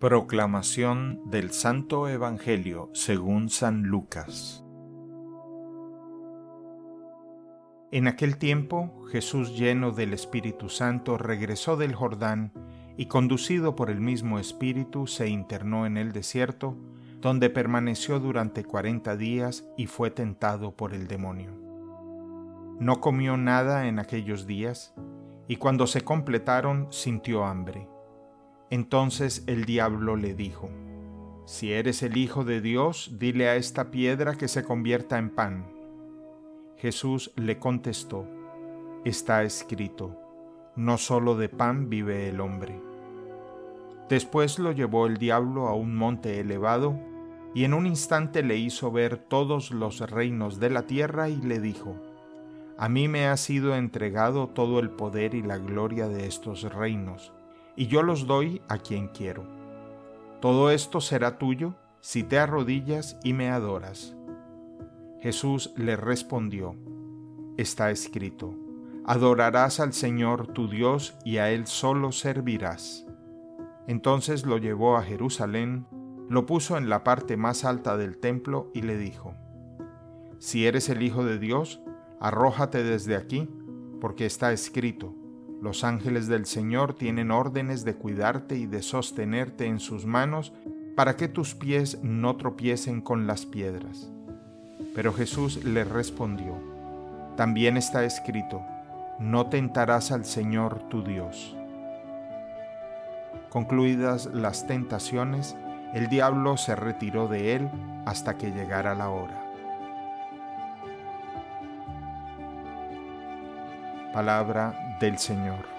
Proclamación del Santo Evangelio según San Lucas En aquel tiempo Jesús lleno del Espíritu Santo regresó del Jordán y conducido por el mismo Espíritu se internó en el desierto, donde permaneció durante cuarenta días y fue tentado por el demonio. No comió nada en aquellos días, y cuando se completaron sintió hambre entonces el diablo le dijo, Si eres el Hijo de Dios, dile a esta piedra que se convierta en pan. Jesús le contestó, Está escrito, no solo de pan vive el hombre. Después lo llevó el diablo a un monte elevado, y en un instante le hizo ver todos los reinos de la tierra y le dijo, A mí me ha sido entregado todo el poder y la gloria de estos reinos y yo los doy a quien quiero. Todo esto será tuyo si te arrodillas y me adoras. Jesús le respondió, Está escrito, adorarás al Señor tu Dios y a Él solo servirás. Entonces lo llevó a Jerusalén, lo puso en la parte más alta del templo y le dijo, Si eres el Hijo de Dios, arrójate desde aquí, porque está escrito, los ángeles del Señor tienen órdenes de cuidarte y de sostenerte en sus manos para que tus pies no tropiecen con las piedras. Pero Jesús le respondió, también está escrito, no tentarás al Señor tu Dios. Concluidas las tentaciones, el diablo se retiró de él hasta que llegara la hora. Palabra del Señor.